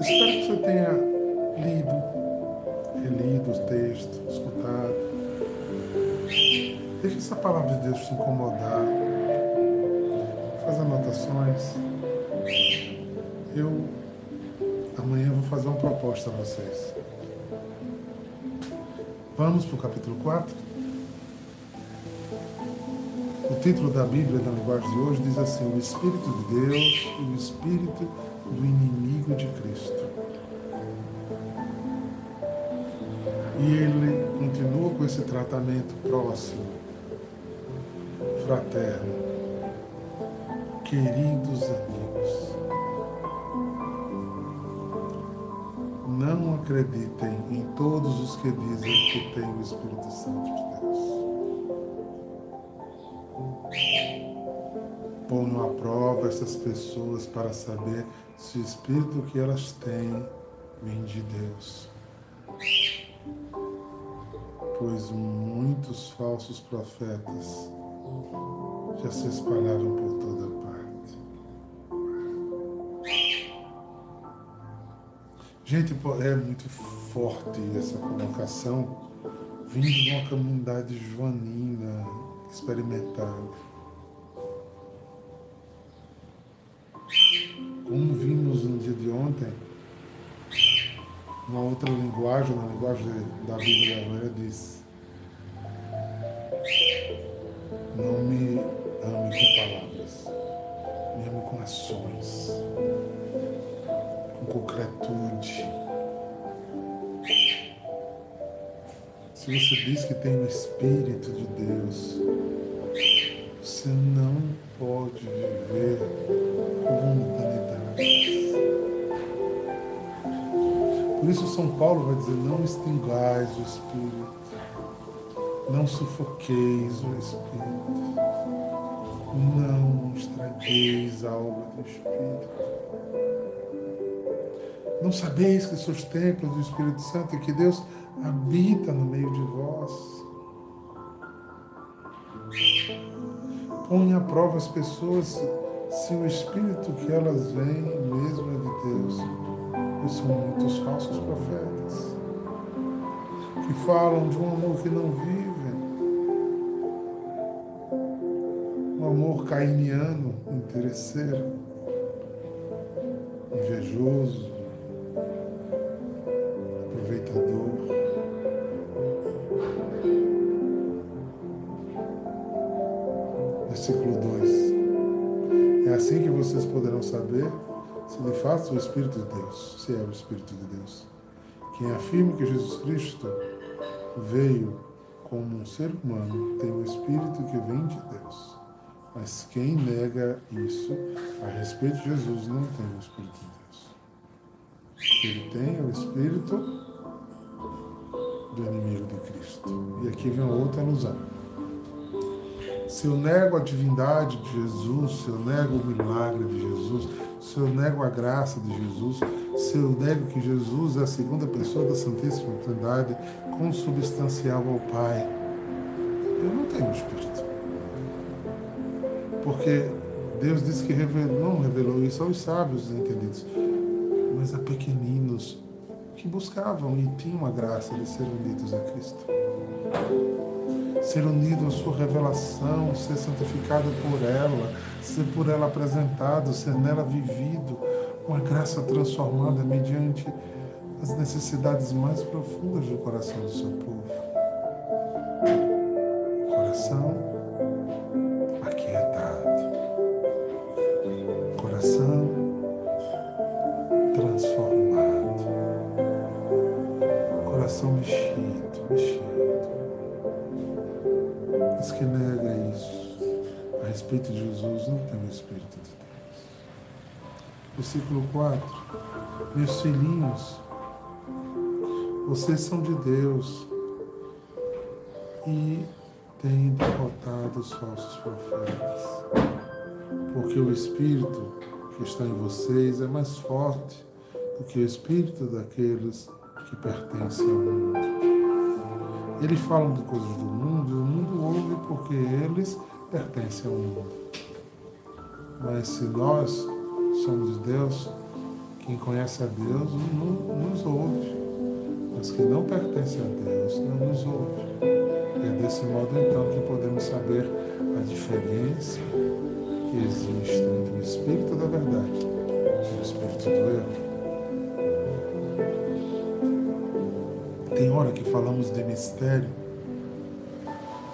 Espero que você tenha lido, relido os textos, escutado. Deixe essa palavra de Deus te incomodar. Faz anotações. Eu amanhã vou fazer uma proposta a vocês. Vamos para o capítulo 4? O título da Bíblia, na linguagem de hoje, diz assim: O Espírito de Deus e o Espírito do inimigo de Cristo. E ele continua com esse tratamento próximo, fraterno, queridos amigos. Não acreditem em todos os que dizem que têm o Espírito Santo de Deus. Essas pessoas para saber se o Espírito que elas têm vem de Deus. Pois muitos falsos profetas já se espalharam por toda parte. Gente, é muito forte essa colocação, vindo de uma comunidade joanina experimentada. Como vimos no dia de ontem, uma outra linguagem, na linguagem da Bíblia da manhã, diz: Não me ame com palavras, me ame com ações, com concretude. Se você diz que tem o Espírito de Deus, você não pode viver isso São Paulo vai dizer, não extingais o Espírito, não sufoqueis o Espírito, não estragueis a obra do Espírito. Não sabeis que sois templos do Espírito Santo e que Deus habita no meio de vós. Põe à prova as pessoas se o Espírito que elas veem mesmo é de Deus. São muitos falsos profetas que falam de um amor que não vivem. Um amor cainiano, interesseiro, invejoso, vocês poderão saber se de fato o Espírito de Deus, se é o Espírito de Deus. Quem afirma que Jesus Cristo veio como um ser humano tem o Espírito que vem de Deus. Mas quem nega isso a respeito de Jesus não tem o Espírito de Deus. Ele tem o Espírito do inimigo de Cristo. E aqui vem outra alusão se eu nego a divindade de Jesus, se eu nego o milagre de Jesus, se eu nego a graça de Jesus, se eu nego que Jesus é a segunda pessoa da Santíssima Trindade, consubstancial ao Pai, eu não tenho Espírito. Porque Deus disse que revelou, não revelou isso aos sábios entendidos, mas a pequeninos que buscavam e tinham a graça de ser unidos a Cristo ser unido à sua revelação, ser santificado por ela, ser por ela apresentado, ser nela vivido, uma graça transformada mediante as necessidades mais profundas do coração do seu povo. Coração a respeito de Jesus não tem o Espírito de Deus. Versículo 4. Meus filhinhos, vocês são de Deus e têm derrotado os falsos profetas. Porque o Espírito que está em vocês é mais forte do que o Espírito daqueles que pertencem ao mundo. Eles falam de coisas do mundo e o mundo ouve porque eles pertencem ao mundo. Mas se nós somos de Deus, Quem conhece a Deus nos ouve, mas quem não pertence a Deus não nos ouve. É desse modo então que podemos saber a diferença que existe entre o Espírito da verdade e o Espírito do erro. Tem hora que falamos de mistério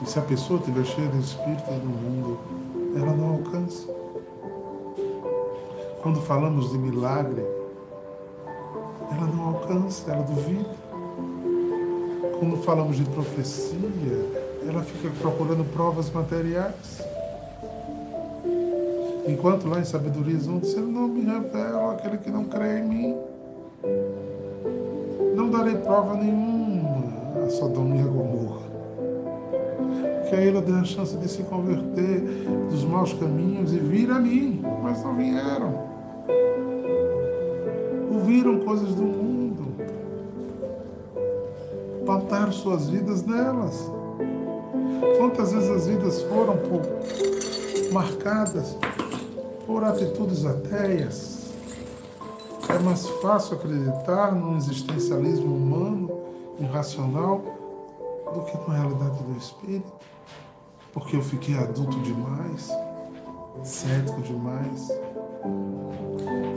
e se a pessoa estiver cheia do Espírito do mundo, ela não alcança. Quando falamos de milagre, ela não alcança, ela duvida. Quando falamos de profecia, ela fica procurando provas materiais. Enquanto lá em Sabedoria vão dizer, não me revela aquele que não crê em mim. Não darei prova nenhuma a Sodoma e a Gomorra que a ele dê a chance de se converter dos maus caminhos e vir a mim, mas não vieram. Ouviram coisas do mundo, pautaram suas vidas nelas. Quantas vezes as vidas foram por, marcadas por atitudes ateias? É mais fácil acreditar no existencialismo humano, irracional, do que na realidade do Espírito porque eu fiquei adulto demais, cético demais.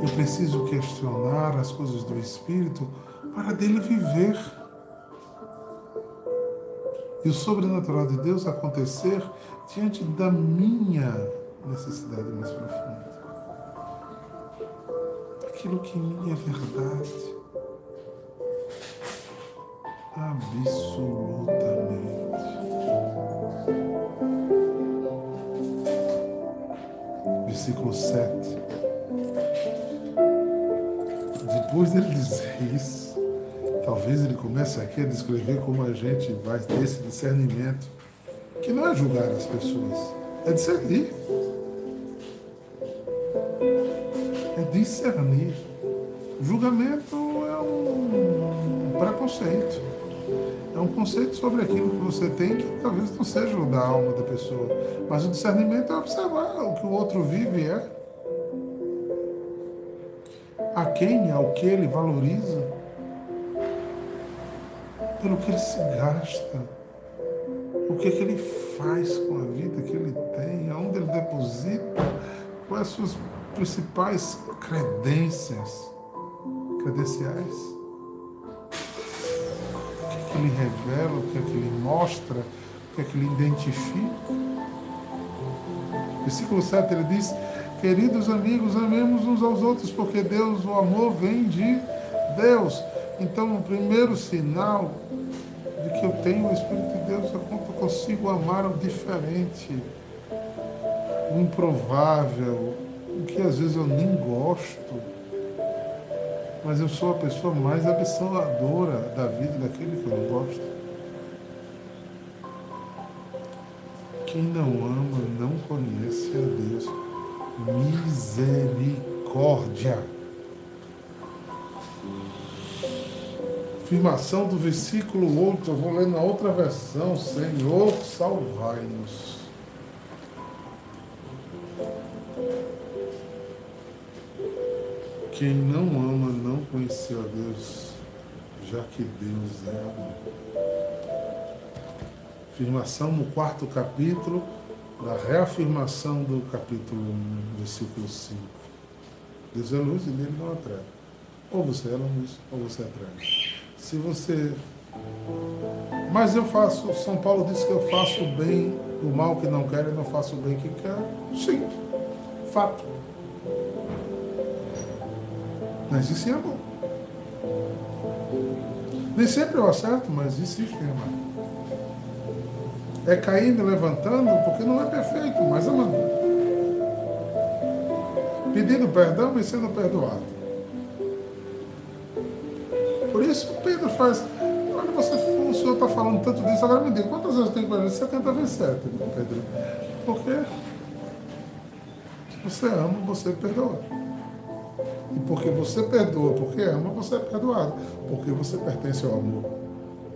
Eu preciso questionar as coisas do Espírito para dele viver. E o sobrenatural de Deus acontecer diante da minha necessidade mais profunda. Aquilo que em mim é verdade. Absolutamente. Versículo 7. Depois dele dizer isso, talvez ele comece aqui a descrever como a gente vai ter esse discernimento, que não é julgar as pessoas, é discernir. É discernir. julgamento é um preconceito um conceito sobre aquilo que você tem que talvez não seja o da alma da pessoa. Mas o discernimento é observar o que o outro vive é. A quem, ao que ele valoriza, pelo que ele se gasta, o que, é que ele faz com a vida que ele tem, aonde ele deposita, quais as suas principais credências, credenciais que ele revela, o que é que ele mostra, o que é que ele identifica. Versículo 7 ele diz: Queridos amigos, amemos uns aos outros, porque Deus, o amor vem de Deus. Então, o primeiro sinal de que eu tenho o Espírito de Deus é quando eu consigo amar o diferente, o improvável, o que às vezes eu nem gosto mas eu sou a pessoa mais abençoadora da vida daquele que eu não gosto. Quem não ama não conhece a Deus. Misericórdia. Afirmação do versículo 8, eu vou ler na outra versão. Senhor, salvai-nos. Quem não ama não conheceu a Deus, já que Deus é amor. Afirmação no quarto capítulo, da reafirmação do capítulo 1, versículo 5. Deus é luz e nele não treva. Ou você é luz, ou você é treva. Se você. Mas eu faço, São Paulo diz que eu faço bem o mal que não quero e não faço o bem que quero. Sim, fato. Mas isso é amor. Nem sempre eu acerto, mas existe em amar. É caindo e levantando, porque não é perfeito, mas amando. Pedindo perdão e sendo perdoado. Por isso Pedro faz. Olha, você, o senhor está falando tanto disso, agora me diga, quantas vezes tem que fazer? 70 vezes 7, Pedro. Porque se você ama, você perdoa. E porque você perdoa, porque ama, você é perdoado. Porque você pertence ao amor.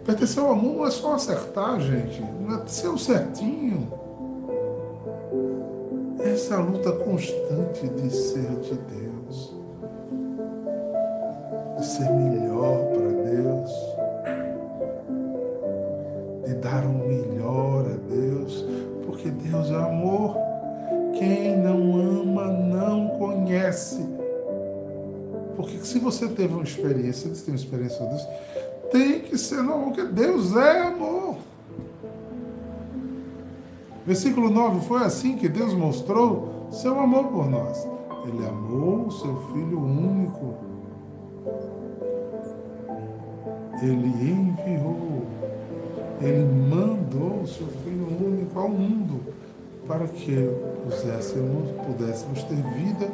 Pertencer ao amor não é só acertar, gente. Não é ser o certinho. Essa é luta constante de ser de Deus. de ser melhor para Deus, de dar o um melhor a Deus, porque Deus é amor. Quem não ama não conhece. Se você teve uma experiência, você tem uma experiência com Deus, tem que ser normal, porque Deus é amor. Versículo 9: Foi assim que Deus mostrou seu amor por nós. Ele amou o seu Filho único. Ele enviou, ele mandou o seu Filho único ao mundo para que pudéssemos, pudéssemos ter vida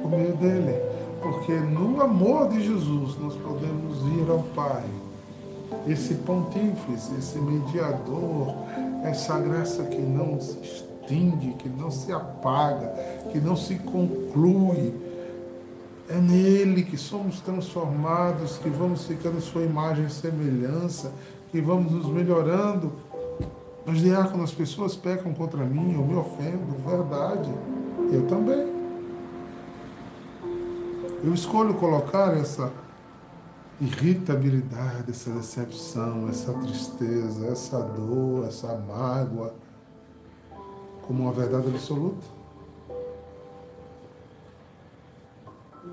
por meio dele. Porque no amor de Jesus nós podemos ir ao Pai. Esse pontífice, esse mediador, essa graça que não se extingue, que não se apaga, que não se conclui. É nele que somos transformados, que vamos ficando sua imagem e semelhança, que vamos nos melhorando. Mas, diácono, as pessoas pecam contra mim, eu me ofendo, verdade. Eu também. Eu escolho colocar essa irritabilidade, essa decepção, essa tristeza, essa dor, essa mágoa, como uma verdade absoluta?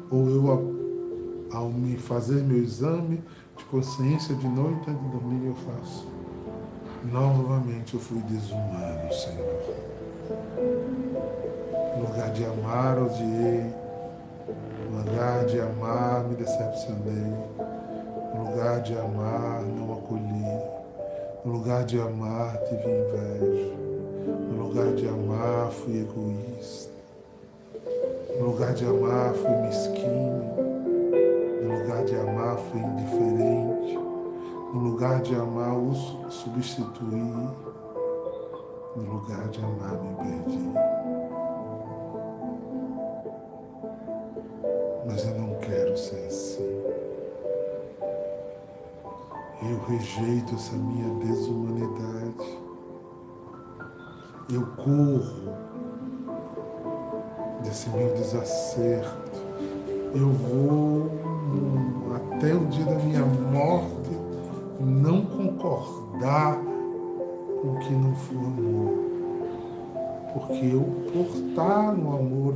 Ou eu, ao, me fazer meu exame de consciência de noite antes de dormir, eu faço? Novamente eu fui desumano, Senhor. No lugar de amar, odiei. Lugar de amar, me decepcionei. No lugar de amar, não acolhi. No lugar de amar, tive inveja. No lugar de amar, fui egoísta. No lugar de amar, fui mesquinho. No lugar de amar, fui indiferente. No lugar de amar, o substituí. No lugar de amar, me perdi. Rejeito essa minha desumanidade. Eu corro desse meu desacerto. Eu vou até o dia da minha morte não concordar com o que não for amor. Porque eu, por estar no amor,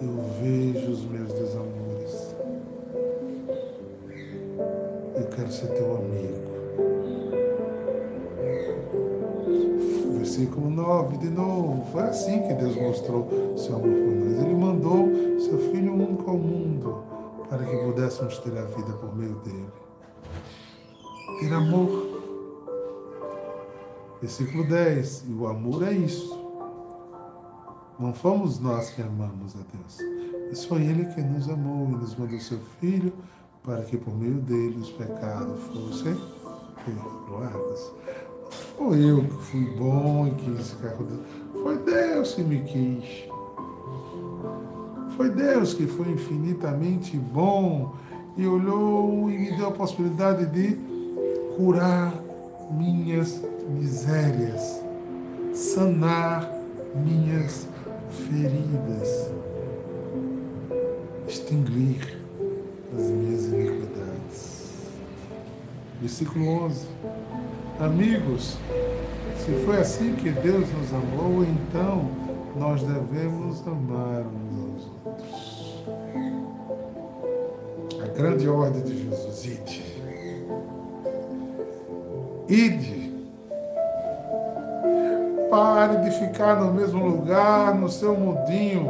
eu vejo os meus desamores. Eu quero ser teu amigo. Versículo 9, de novo. Foi assim que Deus mostrou seu amor por nós. Ele mandou seu Filho único ao mundo para que pudéssemos ter a vida por meio dele. Ter amor. Versículo 10. E o amor é isso. Não fomos nós que amamos a Deus. Mas foi Ele que nos amou e nos mandou seu Filho para que por meio dele os pecados fossem perdoados. Foi eu que fui bom e quis ficar com Deus. Foi Deus que me quis. Foi Deus que foi infinitamente bom e olhou e me deu a possibilidade de curar minhas misérias, sanar minhas feridas, extinguir as minhas iniquidades. Versículo 11. Amigos, se foi assim que Deus nos amou, então nós devemos amar uns aos outros. A grande ordem de Jesus, ide. Ide. Pare de ficar no mesmo lugar, no seu mundinho.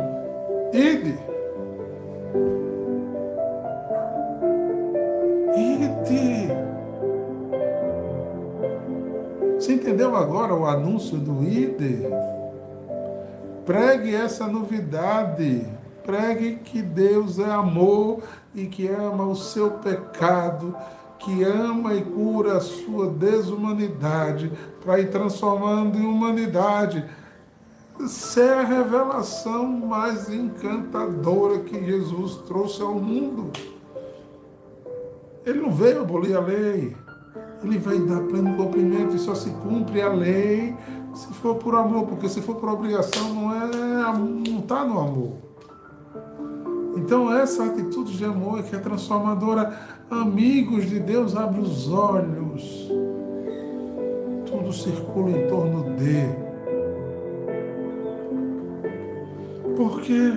Ide. Agora o anúncio do ide? Pregue essa novidade. Pregue que Deus é amor e que ama o seu pecado, que ama e cura a sua desumanidade para ir transformando em humanidade. Essa é a revelação mais encantadora que Jesus trouxe ao mundo. Ele não veio abolir a lei, ele veio dar pleno cumprimento e só se cumpre a lei se for por amor, porque se for por obrigação não é não está no amor. Então, essa atitude de amor que é transformadora, amigos de Deus, abre os olhos. Tudo circula em torno de. Por quê?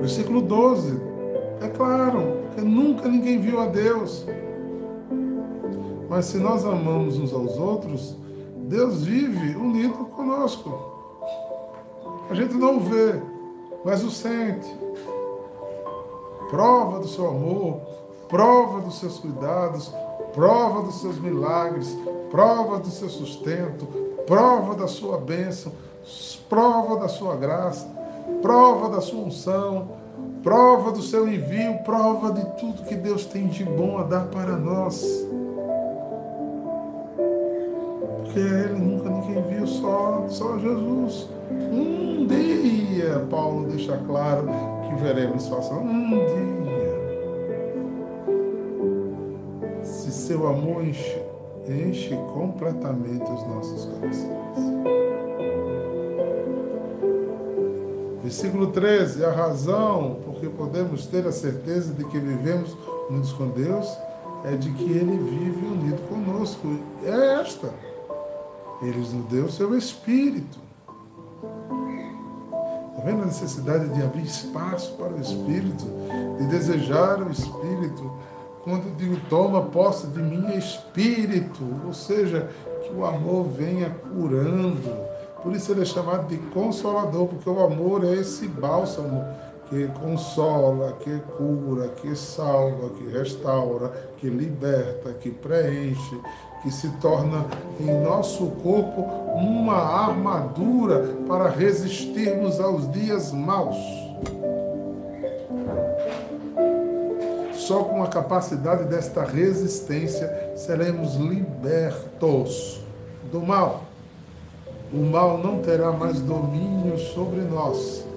Versículo 12. É claro, que nunca ninguém viu a Deus. Mas se nós amamos uns aos outros, Deus vive unido conosco. A gente não vê, mas o sente. Prova do seu amor, prova dos seus cuidados, prova dos seus milagres, prova do seu sustento, prova da sua bênção, prova da sua graça, prova da sua unção, prova do seu envio, prova de tudo que Deus tem de bom a dar para nós. Porque Ele nunca ninguém viu, só, só Jesus. Um dia, Paulo deixa claro que veremos só um dia. Se seu amor enche, enche completamente os nossos corações. Versículo 13: a razão porque podemos ter a certeza de que vivemos unidos com Deus é de que Ele vive unido conosco. É esta. Ele nos deu seu Espírito. Está vendo a necessidade de abrir espaço para o Espírito, de desejar o Espírito? Quando eu digo toma posse de mim, Espírito, ou seja, que o amor venha curando. Por isso ele é chamado de consolador, porque o amor é esse bálsamo que consola, que cura, que salva, que restaura, que liberta, que preenche, que se torna em nosso corpo uma armadura para resistirmos aos dias maus. Só com a capacidade desta resistência seremos libertos do mal. O mal não terá mais domínio sobre nós.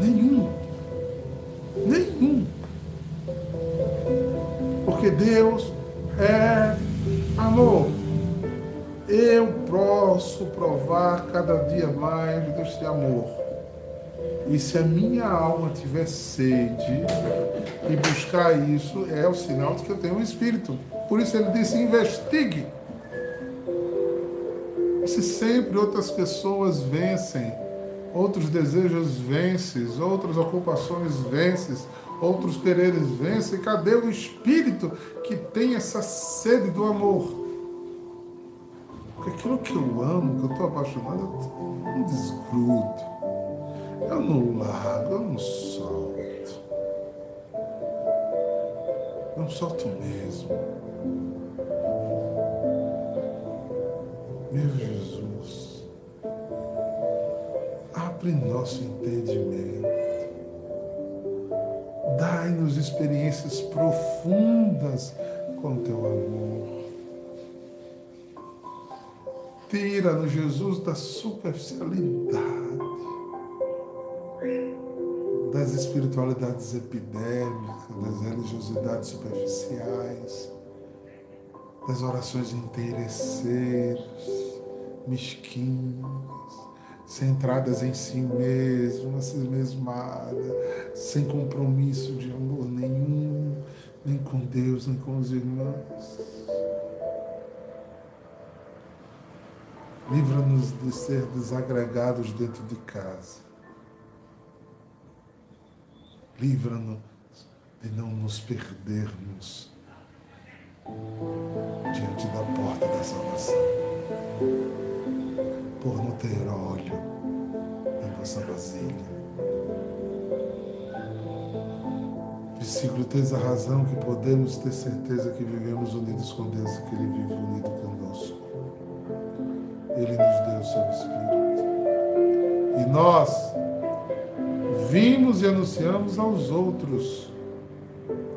Nenhum. Nenhum. Porque Deus é amor. Eu posso provar cada dia mais deste amor. E se a minha alma tiver sede e buscar isso, é o sinal de que eu tenho um espírito. Por isso ele disse: investigue. Se sempre outras pessoas vencem, outros desejos vencem, outras ocupações vencem, outros quereres vencem, cadê o espírito que tem essa sede do amor. Porque aquilo que eu amo, que eu estou apaixonado, eu não desgrudo. Eu não largo, eu não solto. Eu não solto mesmo. Meu Jesus, abre nosso entendimento Dai-nos experiências profundas com teu amor. Tira-nos, Jesus, da superficialidade, das espiritualidades epidêmicas, das religiosidades superficiais, das orações interesseiras, mesquinhas centradas em si mesma, si mesmada, sem compromisso de amor nenhum, nem com Deus, nem com os irmãos. Livra-nos de ser desagregados dentro de casa. Livra-nos de não nos perdermos diante da porta da salvação por não ter óleo na nossa vasilha. Versículo 3, a razão que podemos ter certeza que vivemos unidos com Deus e que Ele vive unido conosco. Ele nos deu o seu Espírito. E nós vimos e anunciamos aos outros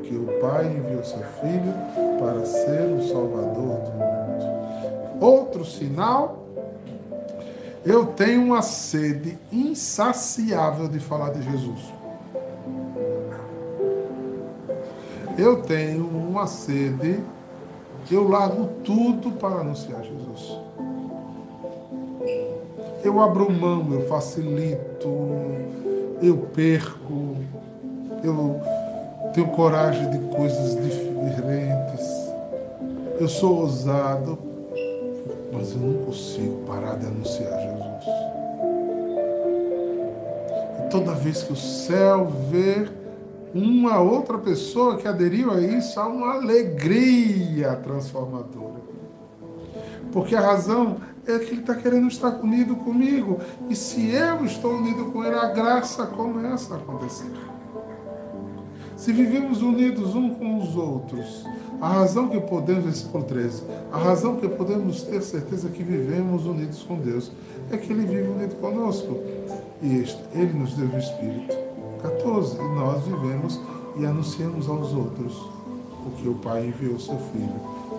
que o Pai enviou seu Filho para ser o Salvador do mundo. Outro sinal eu tenho uma sede insaciável de falar de Jesus. Eu tenho uma sede, eu largo tudo para anunciar Jesus. Eu abro mão, eu facilito, eu perco, eu tenho coragem de coisas diferentes, eu sou ousado, mas eu não consigo parar de anunciar Jesus. E toda vez que o céu vê uma outra pessoa que aderiu a isso, há uma alegria transformadora. Porque a razão é que ele está querendo estar unido comigo. E se eu estou unido com ele, a graça começa a acontecer. Se vivemos unidos um com os outros, a razão que podemos, versículo 13, a razão que podemos ter certeza que vivemos unidos com Deus é que Ele vive unido conosco. E este, Ele nos deu o Espírito. 14. E nós vivemos e anunciamos aos outros o que o Pai enviou seu Filho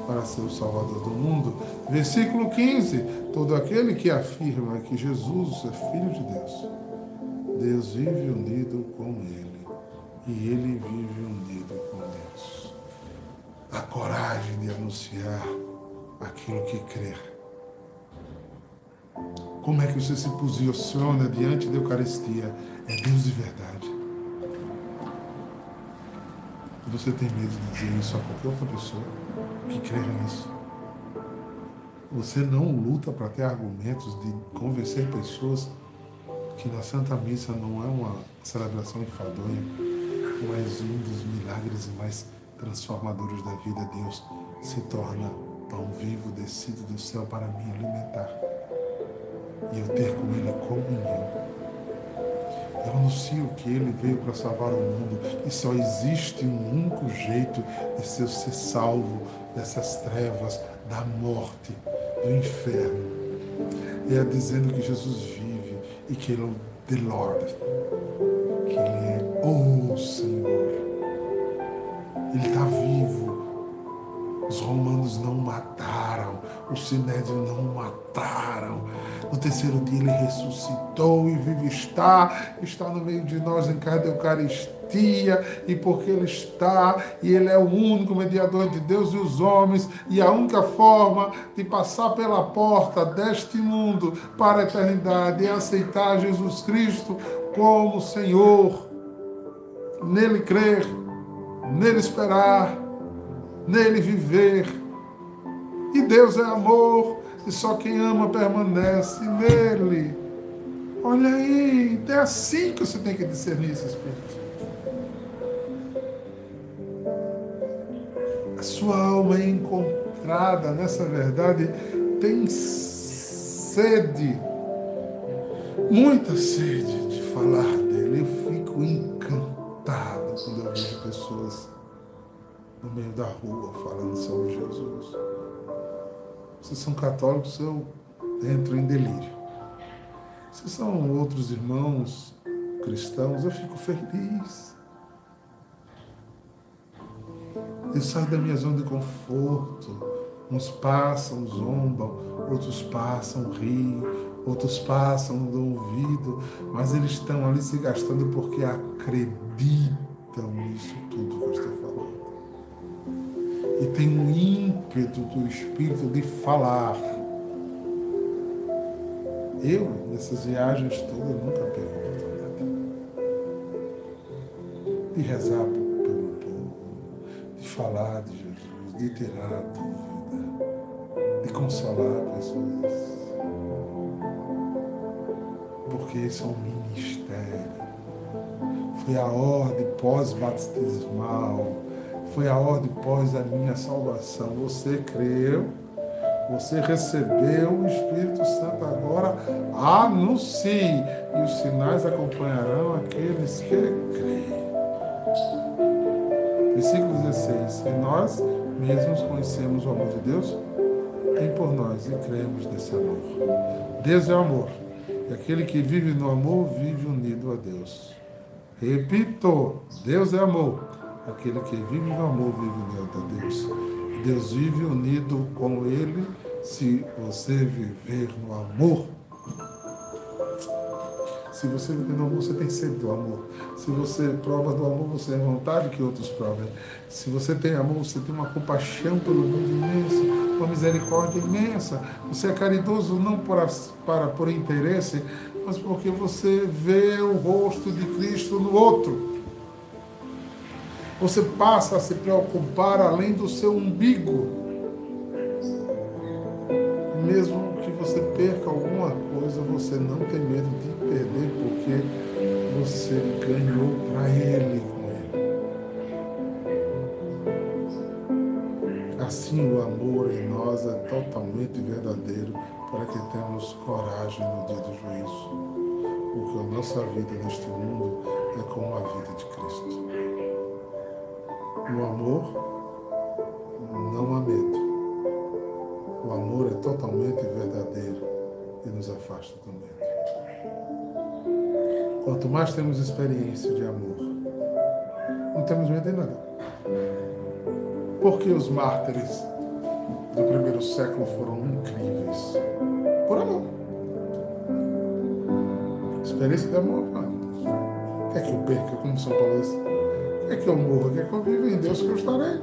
para ser o Salvador do mundo. Versículo 15. Todo aquele que afirma que Jesus é Filho de Deus, Deus vive unido com Ele e Ele vive unido com Deus. A coragem de anunciar aquilo que crer. Como é que você se posiciona diante da Eucaristia? É Deus de verdade. Você tem medo de dizer isso a qualquer outra pessoa que creia nisso. Você não luta para ter argumentos de convencer pessoas que na Santa Missa não é uma celebração enfadonha, mas um dos milagres mais transformadores da vida, Deus se torna pão vivo descido do céu para me alimentar. E eu ter com Ele comunhão. Eu anuncio que Ele veio para salvar o mundo e só existe um único jeito de ser, ser salvo dessas trevas, da morte, do inferno. É dizendo que Jesus vive e que Ele é o The Lord, que Ele é o Senhor. Ele está vivo. Os romanos não mataram, os sinédrios não mataram. No terceiro dia ele ressuscitou e vive está, está no meio de nós em cada Eucaristia, e porque ele está, e ele é o único mediador entre Deus e os homens, e a única forma de passar pela porta deste mundo para a eternidade é aceitar Jesus Cristo como Senhor, nele crer, nele esperar, nele viver. E Deus é amor, e só quem ama permanece nele. Olha aí, é assim que você tem que discernir esse Espírito. A sua alma é encontrada nessa verdade tem sede, muita sede de falar dele. Eu fico encantado quando eu vejo pessoas no meio da rua falando sobre Jesus. Vocês são católicos, eu entro em delírio. Se são outros irmãos cristãos, eu fico feliz. Eu saio da minha zona de conforto. Uns passam, zombam, outros passam, riem, outros passam, dão ouvido, mas eles estão ali se gastando porque acreditam nisso tudo que eu estou falando e tem um ímpeto do Espírito de falar. Eu, nessas viagens todas, nunca perco a oportunidade de rezar pelo povo, de falar de Jesus, de tirar dúvida, de consolar pessoas. Porque isso é um ministério. Foi a ordem pós-batismal foi a ordem pós a minha salvação. Você creu, você recebeu o Espírito Santo agora, anuncie, e os sinais acompanharão aqueles que creem. Versículo 16. E nós mesmos conhecemos o amor de Deus, tem por nós e cremos nesse amor. Deus é amor. E aquele que vive no amor vive unido a Deus. Repito, Deus é amor. Aquele que vive no amor vive unido a Deus. Deus vive unido com Ele se você viver no amor. Se você vive no amor, você tem sede do amor. Se você prova do amor, você tem vontade que outros provem. Se você tem amor, você tem uma compaixão pelo mundo imensa, uma misericórdia imensa. Você é caridoso não por, para por interesse, mas porque você vê o rosto de Cristo no outro. Você passa a se preocupar além do seu umbigo. Mesmo que você perca alguma coisa, você não tem medo de perder, porque você ganhou para Ele com Ele. Assim, o amor em nós é totalmente verdadeiro para que tenhamos coragem no dia do juízo. Porque a nossa vida neste mundo é como a vida de Cristo. No amor, não há medo. O amor é totalmente verdadeiro e nos afasta medo. Quanto mais temos experiência de amor, não temos medo de nada. Porque os mártires do primeiro século foram incríveis? Por amor. Experiência de amor, mano. Quer que eu perca, como São Paulo diz? Quer que eu morra? Quer que eu viva em Deus que eu estarei?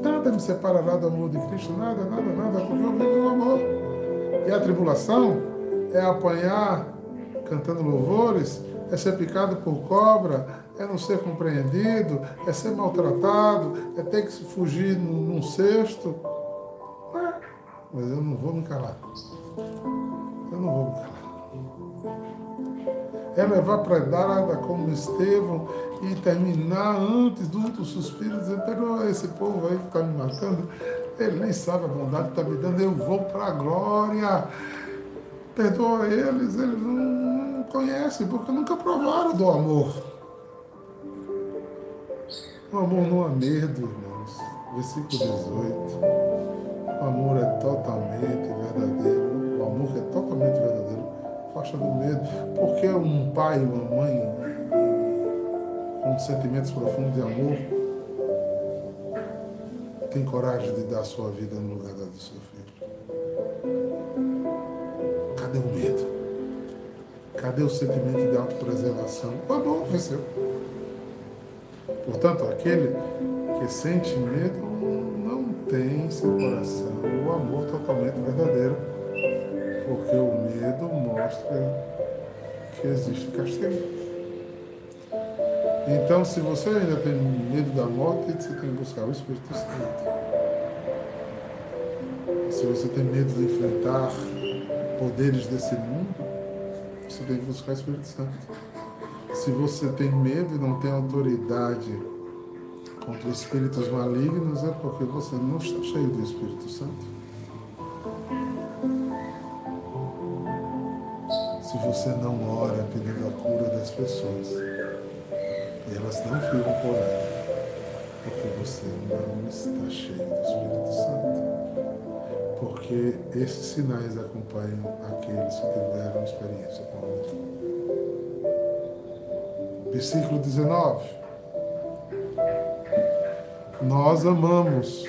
Nada me separará do amor de Cristo, nada, nada, nada, porque eu vivo no amor. E a tribulação é apanhar cantando louvores, é ser picado por cobra, é não ser compreendido, é ser maltratado, é ter que fugir num cesto. Mas eu não vou me calar. Eu não vou me calar. É levar predada como Estevão e terminar antes do último suspiro, dizendo, perdoa esse povo aí que está me matando. Ele nem sabe a bondade que está me dando, eu vou para a glória. Perdoa eles, eles não conhecem, porque nunca provaram do amor. O amor não há medo, irmãos. Versículo 18. O amor é totalmente verdadeiro. O amor é totalmente verdadeiro. Faixa do medo. Porque um pai, uma mãe, com sentimentos profundos de amor, tem coragem de dar sua vida no lugar da do seu filho. Cadê o medo? Cadê o sentimento de autopreservação? O amor venceu. Portanto, aquele que sente medo não tem em seu coração o amor totalmente verdadeiro, porque o medo mostra que existe castigo. Então, se você ainda tem medo da morte, você tem que buscar o Espírito Santo. Se você tem medo de enfrentar poderes desse mundo, você tem que buscar o Espírito Santo. Se você tem medo e não tem autoridade contra espíritos malignos, é porque você não está cheio do Espírito Santo. Se você não ora pedindo a cura das pessoas, e elas não ficam curando, porque você não está cheio do Espírito Santo. Porque esses sinais acompanham aqueles que tiveram experiência com o Versículo 19. Nós amamos,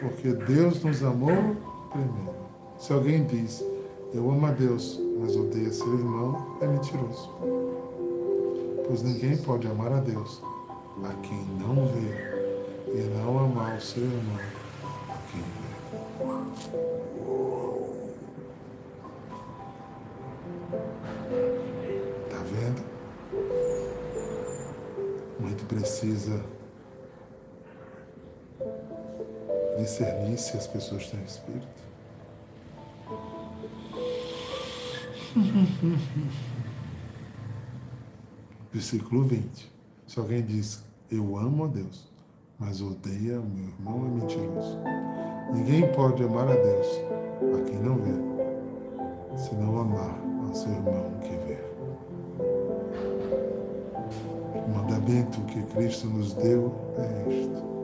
porque Deus nos amou primeiro. Se alguém diz, eu amo a Deus, mas odeia seu irmão, é mentiroso. Pois ninguém pode amar a Deus a quem não vê, e não amar o seu irmão a Está vendo? muito precisa discernir se as pessoas têm espírito. Versículo 20. Se alguém diz, eu amo a Deus, mas odeia o meu irmão, é mentiroso. Ninguém pode amar a Deus a quem não vê, se não amar a seu irmão que vê. O mandamento que Cristo nos deu é este.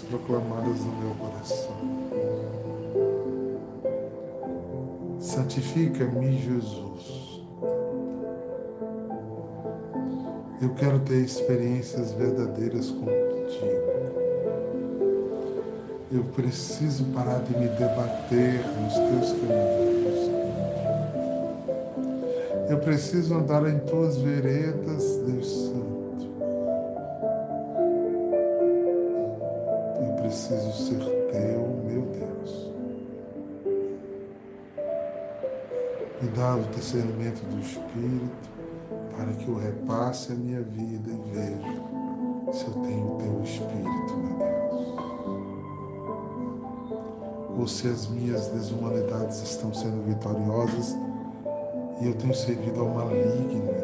Proclamadas no meu coração. Santifica-me, Jesus. Eu quero ter experiências verdadeiras contigo. Eu preciso parar de me debater nos teus caminhos. Eu preciso andar em tuas veredas, Deus dá o discernimento do Espírito para que eu repasse a minha vida e veja se eu tenho o teu Espírito, meu Deus. Ou se as minhas desumanidades estão sendo vitoriosas e eu tenho servido ao maligno